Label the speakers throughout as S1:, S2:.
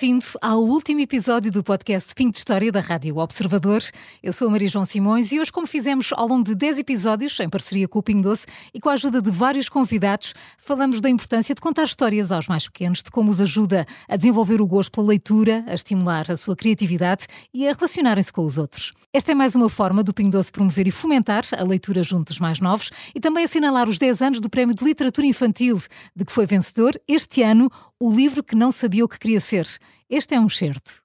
S1: Bem-vindo ao último episódio do podcast Pinto de História da Rádio Observador. Eu sou a Maria João Simões e hoje, como fizemos ao longo de 10 episódios, em parceria com o Pingo Doce e com a ajuda de vários convidados, falamos da importância de contar histórias aos mais pequenos, de como os ajuda a desenvolver o gosto pela leitura, a estimular a sua criatividade e a relacionarem-se com os outros. Esta é mais uma forma do Pingo Doce promover e fomentar a leitura junto dos mais novos e também assinalar os 10 anos do Prémio de Literatura Infantil, de que foi vencedor este ano o livro que não sabia o que queria ser. Este é um certo.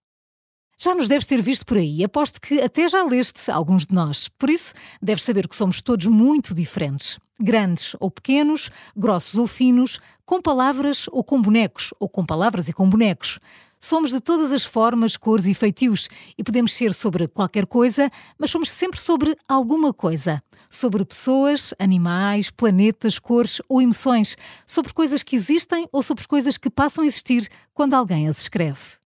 S1: Já nos deves ter visto por aí, aposto que até já leste alguns de nós. Por isso, deves saber que somos todos muito diferentes. Grandes ou pequenos, grossos ou finos, com palavras ou com bonecos, ou com palavras e com bonecos. Somos de todas as formas, cores e feitios e podemos ser sobre qualquer coisa, mas somos sempre sobre alguma coisa. Sobre pessoas, animais, planetas, cores ou emoções. Sobre coisas que existem ou sobre coisas que passam a existir quando alguém as escreve.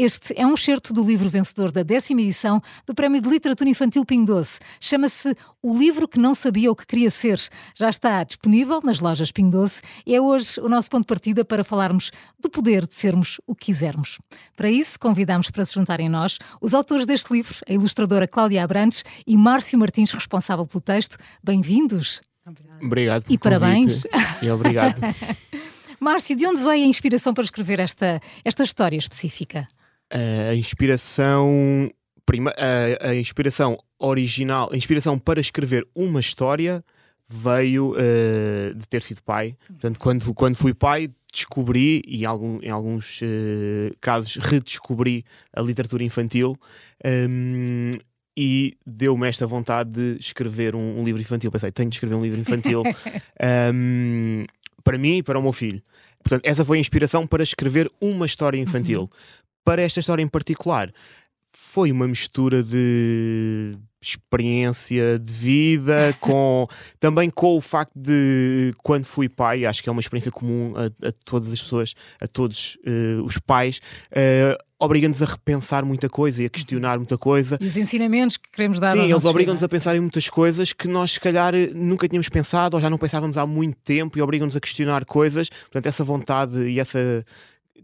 S1: Este é um excerto do livro vencedor da décima edição do Prémio de Literatura Infantil Pinho Doce. Chama-se O Livro que Não Sabia o que Queria Ser. Já está disponível nas lojas Pinho Doce e é hoje o nosso ponto de partida para falarmos do poder de sermos o que quisermos. Para isso, convidamos para se juntarem a nós os autores deste livro, a ilustradora Cláudia Abrantes e Márcio Martins, responsável pelo texto. Bem-vindos.
S2: Obrigado.
S1: E parabéns.
S2: E obrigado.
S1: Márcio, de onde veio a inspiração para escrever esta, esta história específica?
S2: A inspiração prima, a, a, inspiração original, a inspiração para escrever uma história veio uh, de ter sido pai. Portanto, quando, quando fui pai, descobri e algum, em alguns uh, casos redescobri a literatura infantil. Um, e deu-me esta vontade de escrever um, um, livro infantil. Pensei, tenho de escrever um livro infantil um, para mim e para o meu filho. Portanto, essa foi a inspiração para escrever uma história infantil. Uhum para esta história em particular, foi uma mistura de experiência de vida com também com o facto de quando fui pai acho que é uma experiência comum a, a todas as pessoas a todos uh, os pais uh, obrigam-nos a repensar muita coisa e a questionar muita coisa.
S1: E os ensinamentos que queremos dar
S2: sim eles obrigam-nos a pensar em muitas coisas que nós se calhar nunca tínhamos pensado ou já não pensávamos há muito tempo e obrigam-nos a questionar coisas. Portanto essa vontade e essa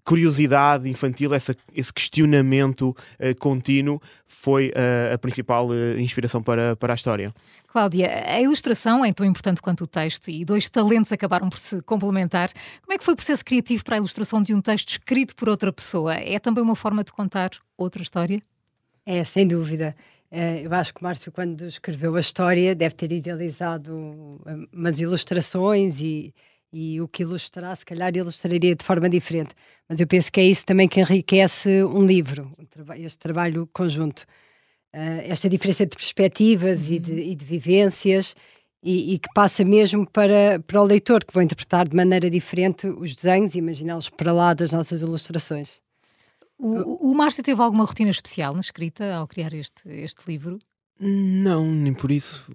S2: curiosidade infantil, essa, esse questionamento uh, contínuo, foi uh, a principal uh, inspiração para, para a história.
S1: Cláudia, a ilustração é tão importante quanto o texto e dois talentos acabaram por se complementar. Como é que foi o processo criativo para a ilustração de um texto escrito por outra pessoa? É também uma forma de contar outra história?
S3: É, sem dúvida. Eu acho que o Márcio, quando escreveu a história, deve ter idealizado umas ilustrações e, e o que ilustrar, se calhar ilustraria de forma diferente. Mas eu penso que é isso também que enriquece um livro, este trabalho conjunto. Uh, esta diferença de perspectivas uhum. e, de, uhum. e, de, vivências e, e, que passa mesmo para, para o leitor, que vai interpretar de maneira diferente os desenhos e imaginá-los para lá das nossas ilustrações.
S1: O, o Márcio teve alguma rotina especial na escrita ao criar este, este livro?
S2: Não, nem por isso.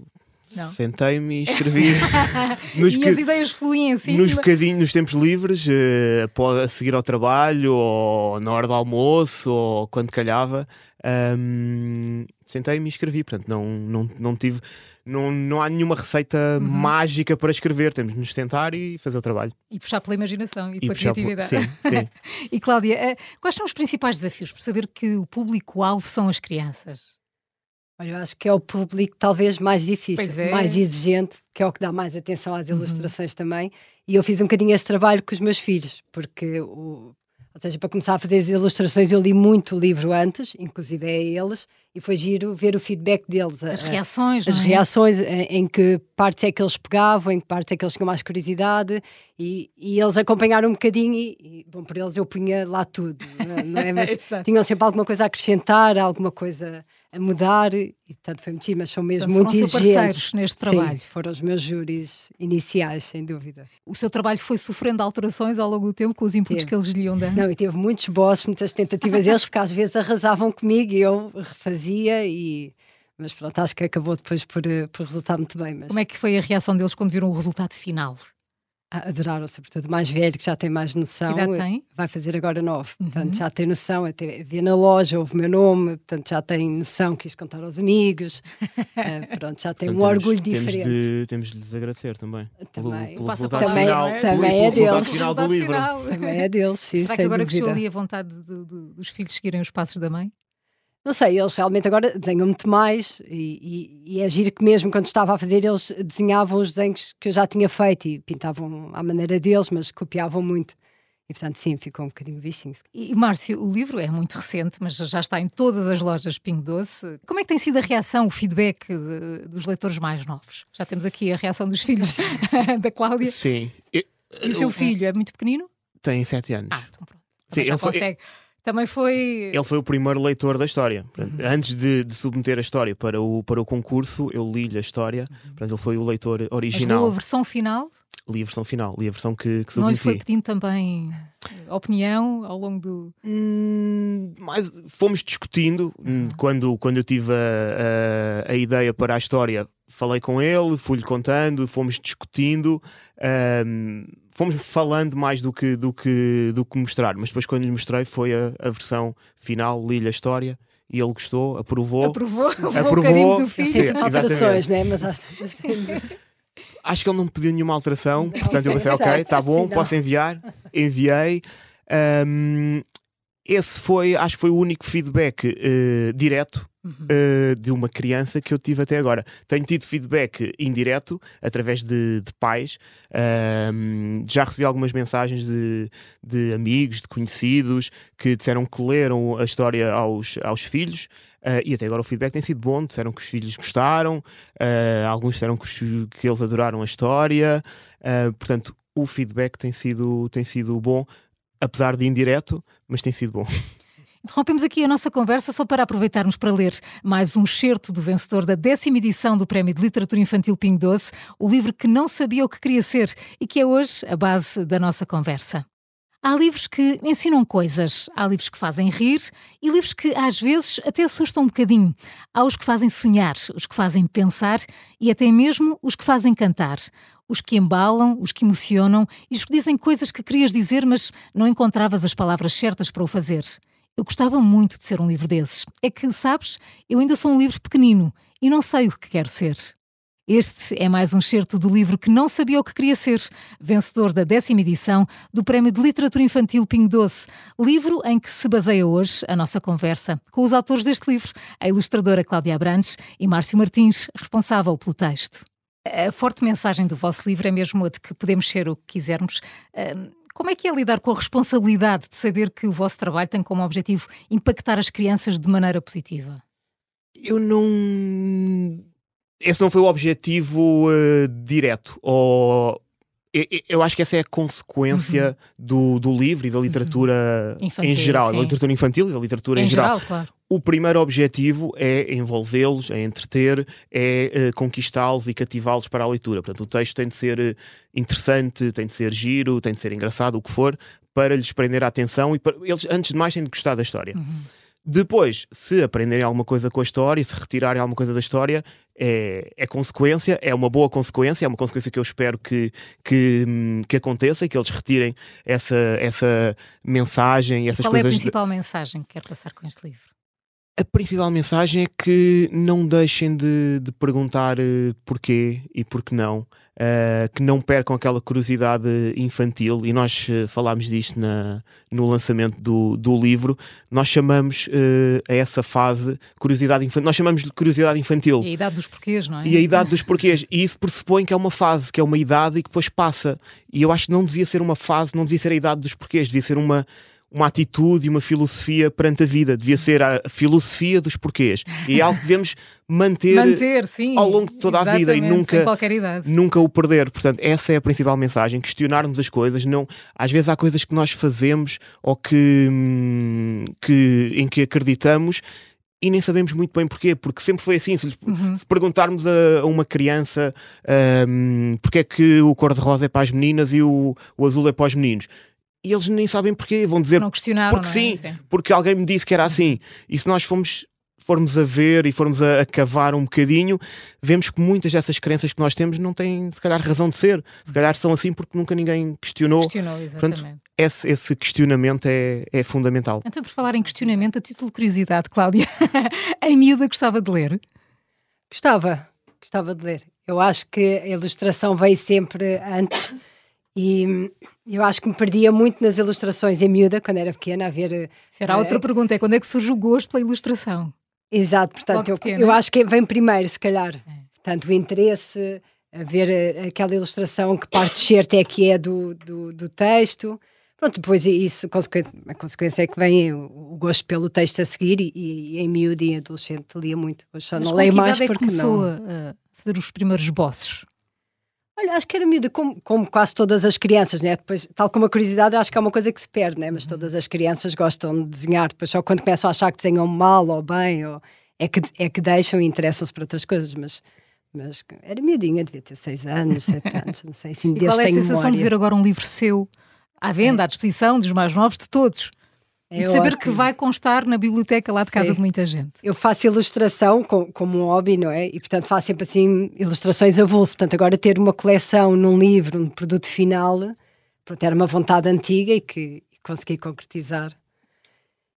S2: Sentei-me e escrevi.
S1: nos e as ideias fluem assim.
S2: Nos bocadinhos, nos tempos livres, uh, a seguir ao trabalho, ou na hora do almoço, ou quando calhava. Um, Sentei-me e escrevi. Portanto, não, não, não tive. Não, não há nenhuma receita uhum. mágica para escrever. Temos de nos sentar e fazer o trabalho.
S1: E puxar pela imaginação e, e pela criatividade.
S2: Sim, sim.
S1: e Cláudia, eh, quais são os principais desafios por saber que o público-alvo são as crianças?
S3: Olha, eu acho que é o público talvez mais difícil, é. mais exigente, que é o que dá mais atenção às uhum. ilustrações uhum. também. E eu fiz um bocadinho esse trabalho com os meus filhos, porque, o, ou seja, para começar a fazer as ilustrações, eu li muito o livro antes, inclusive a eles, e foi giro ver o feedback deles.
S1: As reações,
S3: As
S1: é?
S3: reações, em, em, que partes é que eles pegavam, em que partes é que eles tinham mais curiosidade, e, e eles acompanharam um bocadinho, e, e, bom, por eles eu punha lá tudo, não é? Mas tinham sempre alguma coisa a acrescentar, alguma coisa a mudar e portanto foi muito mas são mesmo
S1: muito
S3: exigentes
S1: neste trabalho.
S3: Sim, foram os meus júris iniciais, sem dúvida.
S1: O seu trabalho foi sofrendo alterações ao longo do tempo com os inputs teve. que eles lhe iam dando?
S3: Não, e teve muitos bosses, muitas tentativas deles, porque às vezes arrasavam comigo e eu refazia e mas pronto, acho que acabou depois por, por resultar muito bem. Mas...
S1: Como é que foi a reação deles quando viram o resultado final?
S3: adoraram, sobretudo o mais velho, que já tem mais noção.
S1: Que idade tem?
S3: Vai fazer agora nove.
S1: Uhum.
S3: Portanto, já tem noção, até vê na loja, ouve o meu nome, portanto, já tem noção, quis contar aos amigos. uh, pronto, já tem
S2: Portanto,
S3: um
S2: temos-
S3: orgulho
S2: temos
S3: diferente.
S2: De, temos de lhes agradecer também.
S3: Também.
S2: Pelo, pelo
S1: palavra,
S2: final,
S1: é?
S3: Também
S2: pelo
S3: é deles.
S2: final do livro.
S1: final.
S3: Também é deles, sim,
S1: Será que agora cresceu
S3: dúvida.
S1: ali a vontade de- de- dos filhos seguirem os passos da mãe?
S3: Não sei, eles realmente agora desenham muito mais e, e, e é giro que mesmo quando estava a fazer eles desenhavam os desenhos que eu já tinha feito e pintavam à maneira deles, mas copiavam muito. E portanto sim, ficou um bocadinho bichinho.
S1: E Márcio, o livro é muito recente, mas já está em todas as lojas Pingo Doce. Como é que tem sido a reação, o feedback de- dos leitores mais novos? Já temos aqui a reação dos filhos da Cláudia.
S2: Sim. Eu-
S1: E o seu
S2: eu-
S1: filho é muito pequenino?
S2: Tem sete anos.
S1: Ah, então pronto.
S2: Sim, ele foi-
S1: consegue. Também foi.
S2: Ele foi o primeiro leitor da história. Portanto,
S1: Uhum.
S2: Antes de, de submeter a história para o, para o concurso, eu li-lhe a história.
S1: Uhum.
S2: Portanto, ele foi o leitor
S1: Mas leu a
S2: original.
S1: versão final?
S2: Li a versão final, li a versão que, que
S1: Não lhe
S2: submeti.
S1: foi pedindo também eh, opinião ao longo do.
S2: Hum, mas fomos discutindo hum,
S1: Uhum.
S2: quando, quando eu tive a, a, a ideia para a história. Falei com ele, fui-lhe contando, fomos discutindo, hum, fomos falando mais do que, do, que, do que mostrar. Mas depois, quando lhe mostrei, foi a, a versão final, li-lhe a história e ele gostou, aprovou.
S1: Aprovou, aprovou o carimbo do filho.
S2: Sim,
S3: sempre alterações, né? mas às tantas têm-
S2: Acho que ele não me pediu nenhuma alteração, portanto eu pensei, ok, está bom, posso enviar. Enviei. Hum, esse foi, acho que foi o único feedback eh, direto Eh, de uma criança que eu tive até agora. Tenho tido feedback indireto através de, de pais. Ahm, já recebi algumas mensagens de, de amigos, de conhecidos que disseram que leram a história aos, aos filhos. ah, e até agora o feedback tem sido bom. Disseram que os filhos gostaram, ah, alguns disseram que, os- que eles adoraram a história. Portanto, o feedback tem sido, tem sido bom, apesar de indireto, mas tem sido bom.
S1: Interrompemos aqui a nossa conversa só para aproveitarmos para ler mais um excerto do vencedor da décima edição do Prémio de Literatura Infantil Pingo Doce, o livro que não sabia o que queria ser e que é hoje a base da nossa conversa. Há livros que ensinam coisas, há livros que fazem rir e livros que às vezes até assustam um bocadinho. Há os que fazem sonhar, os que fazem pensar e até mesmo os que fazem cantar. Os que embalam, os que emocionam e os que dizem coisas que querias dizer, mas não encontravas as palavras certas para o fazer. Eu gostava muito de ser um livro desses. É que, sabes, eu ainda sou um livro pequenino e não sei o que quero ser. Este é mais um excerto do livro que não sabia o que queria ser, vencedor da décima edição do Prémio de Literatura Infantil Pingo Doce, livro em que se baseia hoje a nossa conversa com os autores deste livro, a ilustradora Cláudia Abrantes e Márcio Martins, responsável pelo texto. A forte mensagem do vosso livro é mesmo a de que podemos ser o que quisermos. Como é que é lidar com a responsabilidade de saber que o vosso trabalho tem como objetivo impactar as crianças de maneira positiva?
S2: Eu não. Esse não foi o objetivo eh, direto. Ou... Eu, acho que essa é a consequência do, do livro e da literatura
S1: Uhum. Infantil,
S2: em geral, da
S1: sim.
S2: literatura infantil e da literatura em,
S1: em
S2: geral.
S1: geral, claro.
S2: O primeiro objetivo é envolvê-los, é entreter, é eh, conquistá-los e cativá-los para a leitura. Portanto, o texto tem de ser eh, interessante, tem de ser giro, tem de ser engraçado, o que for, para lhes prender a atenção e para... eles, antes de mais, têm de gostar da história.
S1: Uhum.
S2: Depois, se aprenderem alguma coisa com a história, se retirarem alguma coisa da história, é, é consequência, é uma boa consequência, é uma consequência que eu espero que, que, hum, que aconteça e que eles retirem essa, essa mensagem, essas
S1: Qual é a
S2: coisas.
S1: principal mensagem que quer passar com este livro?
S2: A principal mensagem é que não deixem de, de perguntar eh, porquê e porquê não, eh, que não percam aquela curiosidade infantil, e nós eh, falámos disto na, no lançamento do, do livro, nós chamamos eh, a essa fase curiosidade infantil, nós chamamos de curiosidade infantil.
S1: E a idade dos porquês, não é?
S2: E a idade dos porquês. E isso pressupõe que é uma fase, que é uma idade e que depois passa. E eu acho que não devia ser uma fase, não devia ser a idade dos porquês, devia ser uma, uma atitude e uma filosofia perante a vida. Devia ser a filosofia dos porquês. E é algo que devemos manter,
S1: Manter, sim.
S2: ao longo de toda a vida e nunca-
S1: Em qualquer idade.
S2: nunca o perder. Portanto, essa é a principal mensagem: questionarmos as coisas. Não, às vezes há coisas que nós fazemos ou que, hum, que em que acreditamos. E nem sabemos muito bem porquê, porque sempre foi assim. Se, lhes-
S1: Uhum.
S2: se perguntarmos a, a uma criança hum, porque é que o cor-de-rosa é para as meninas e o, o azul é para os meninos, e eles nem sabem porquê, vão dizer
S1: Não questionaram,
S2: porque
S1: não é?
S2: sim, porque alguém me disse que era assim. E se nós formos formos a ver e formos a, a cavar um bocadinho, vemos que muitas dessas crenças que nós temos não têm, se calhar, razão de ser. Se calhar são assim porque nunca ninguém questionou.
S1: Questionou, exatamente.
S2: Portanto, esse, esse questionamento é, é fundamental.
S1: Então, por falar em questionamento, a título de curiosidade, Cláudia, a miúda gostava de ler?
S3: Gostava, gostava de ler. Eu acho que a ilustração veio sempre antes e eu acho que me perdia muito nas ilustrações em miúda, quando era pequena, a ver.
S1: Será uh, outra pergunta: é quando é que surge o gosto pela ilustração?
S3: Exato, portanto, eu, eu, acho que vem primeiro, se calhar. É. Portanto, o interesse, a ver eh, aquela ilustração, que parte certa é que é do, do, do texto. Pronto, depois isso, a consequência é que vem o, gosto pelo texto a seguir e, e, em miúdo e adolescente lia muito. Hoje só
S1: Mas
S3: não leio mais
S1: é
S3: porque
S1: começou
S3: não.
S1: a fazer os primeiros bosses?
S3: Olha, acho que era miúda, como, como, quase todas as crianças, né? Depois, tal como a curiosidade, acho que é uma coisa que se perde, né? Mas uhum. todas as crianças gostam de desenhar, depois só quando começam a achar que desenham mal ou bem, ou é, que, é que deixam e interessam-se por outras coisas, mas, mas era miudinha, devia ter seis anos, sete anos, não sei, assim,
S1: e qual é a sensação
S3: memória.
S1: de ver agora um livro seu à venda, é. à disposição dos mais novos, de todos? É e de saber ótimo. que vai constar na biblioteca lá de casa Sim. de muita gente.
S3: Eu faço ilustração com, como um hobby, não é? E portanto faço sempre assim ilustrações a bolso. Portanto, agora ter uma coleção num livro, um produto final, pronto, era uma vontade antiga e que consegui concretizar.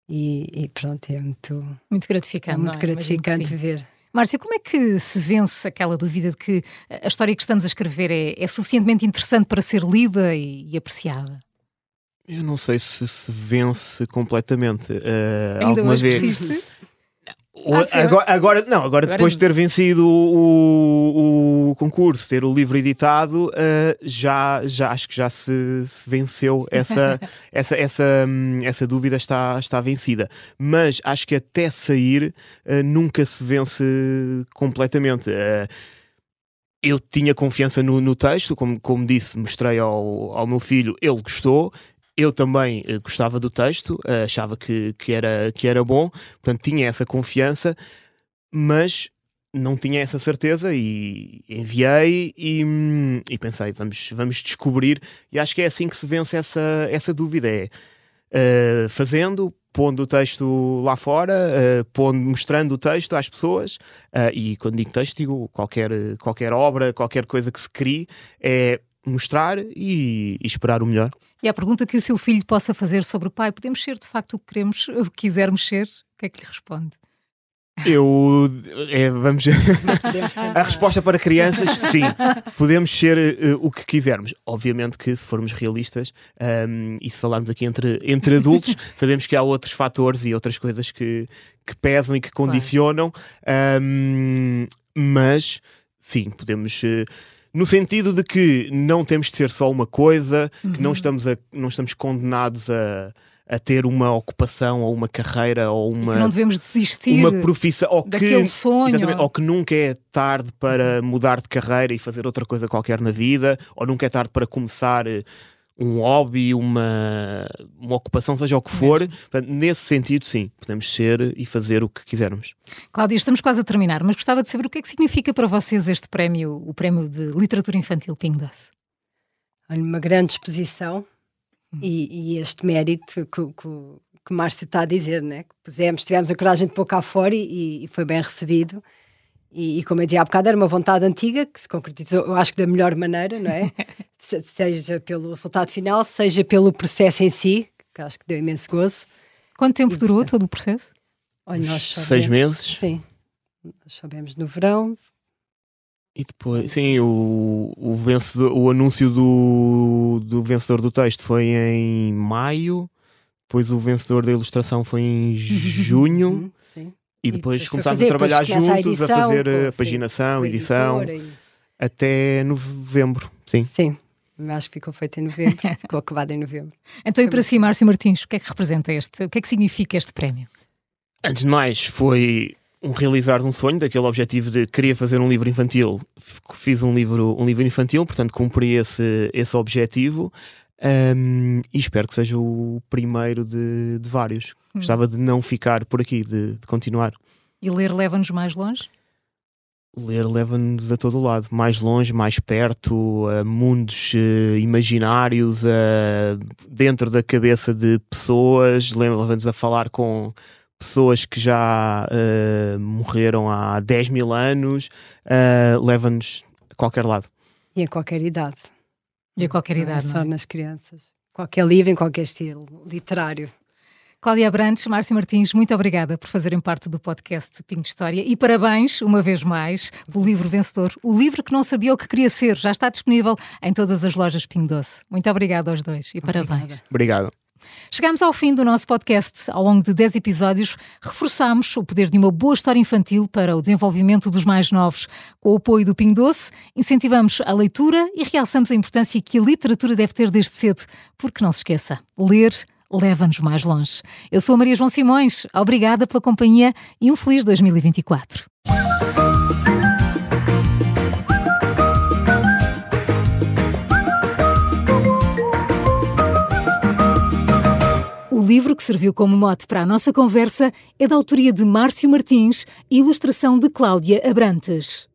S3: E, e pronto, é muito,
S1: muito gratificante. É
S3: muito
S1: é?
S3: gratificante ver.
S1: Márcia, como é que se vence aquela dúvida de que a história que estamos a escrever é, é suficientemente interessante para ser lida e, e apreciada?
S2: Eu não sei se se vence completamente. Uh,
S1: Ainda
S2: alguma
S1: hoje
S2: vez.
S1: persiste?
S2: Ah, agora, agora, não, agora, agora, depois de ter vencido o, o, concurso, ter o livro editado, uh, já, já acho que já se, se venceu essa, essa, essa, hum, essa dúvida está, está vencida. Mas acho que até sair uh, nunca se vence completamente. Uh, eu tinha confiança no, no texto, como, como disse, mostrei ao, ao meu filho, ele gostou, eu também uh, gostava do texto, uh, achava que, que, era, que era bom, portanto tinha essa confiança, mas não tinha essa certeza e enviei e, e, pensei, vamos, vamos descobrir, e acho que é assim que se vence essa, essa dúvida, é uh, fazendo, pondo o texto lá fora, uh, pondo, mostrando o texto às pessoas, uh, e quando digo texto, digo qualquer, qualquer obra, qualquer coisa que se crie, é mostrar e, e, esperar o melhor.
S1: E a pergunta que o seu filho possa fazer sobre o pai, podemos ser de facto o que queremos, o que quisermos ser, o que é que lhe responde?
S2: Eu é, vamos a resposta para crianças, sim, podemos ser uh, o que quisermos. Obviamente que se formos realistas um, ehm, e se falarmos aqui entre, entre adultos, sabemos que há outros fatores e outras coisas que, que pesam e que condicionam, claro. um, ehm, mas sim, podemos. Uh, no sentido de que não temos de ser só uma coisa, uhum. que não estamos, a, não estamos condenados a, a ter uma ocupação ou uma carreira ou uma.
S1: E que não devemos desistir
S2: uma profissão, ou
S1: daquele
S2: que,
S1: sonho.
S2: Ou que nunca é tarde para mudar de carreira e fazer outra coisa qualquer na vida, ou nunca é tarde para começar eh, um hobby, uma, uma ocupação, seja o que for. Portanto, nesse sentido, sim, podemos ser e fazer o que quisermos.
S1: Cláudia, estamos quase a terminar, mas gostava de saber o que é que significa para vocês este prémio, o Prémio de Literatura Infantil Ping Doce.
S3: Uma grande exposição hum. e, e, este mérito que, que, que o Márcio está a dizer, né? que pusemos, tivemos a coragem de pôr cá fora e, e foi bem recebido. E, e, como eu dizia há bocado, era uma vontade antiga que se concretizou, eu acho que da melhor maneira, não é? seja pelo resultado final, seja pelo processo em si, que acho que deu imenso gozo.
S1: Quanto tempo e, durou todo o processo?
S2: Olha, nós sabemos, Seis meses?
S3: Sim. Nós sabemos no verão.
S2: E depois, sim, o, o, vencedor, o anúncio do, do vencedor do texto foi em maio, depois o vencedor da ilustração foi em junho. Uhum. E depois, começámos a trabalhar juntos, a, edição, a fazer a sim, paginação, edição, e... até novembro, sim.
S3: Sim, acho que ficou feito em novembro, ficou acabado em novembro.
S1: Então, e para si, Márcio Martins, o que é que representa este, o que é que significa este prémio?
S2: Antes de mais, foi um realizar de um sonho, daquele objetivo de querer fazer um livro infantil. Fiz um livro, um livro infantil, portanto cumpri esse, esse objetivo. Um, e espero que seja o primeiro de, de vários. Hum. Gostava de não ficar por aqui, de, de continuar.
S1: E ler leva-nos mais longe?
S2: Ler leva-nos a todo lado, mais longe, mais perto, a mundos uh, imaginários, uh, dentro da cabeça de pessoas, leva-nos a falar com pessoas que já uh, morreram há 10 mil anos, uh, leva-nos a qualquer lado.
S3: E a qualquer idade.
S1: E a qualquer
S3: não
S1: idade.
S3: É só
S1: não é?
S3: nas crianças. Qualquer livro, em qualquer estilo literário.
S1: Cláudia Abrantes, Márcio Martins, muito obrigada por fazerem parte do podcast Pinho de História e parabéns, uma vez mais, pelo livro vencedor. O livro que não sabia o que queria ser já está disponível em todas as lojas Pinho Doce. Muito obrigada aos dois e parabéns.
S3: Obrigada.
S2: Obrigado.
S1: Chegamos ao fim do nosso podcast. Ao longo de 10 episódios, reforçamos o poder de uma boa história infantil para o desenvolvimento dos mais novos. Com o apoio do Pingo Doce, incentivamos a leitura e realçamos a importância que a literatura deve ter desde cedo. Porque não se esqueça, ler leva-nos mais longe. Eu sou a Maria João Simões. Obrigada pela companhia e um feliz 2024. O livro que serviu como mote para a nossa conversa é da autoria de Márcio Martins e ilustração de Cláudia Abrantes.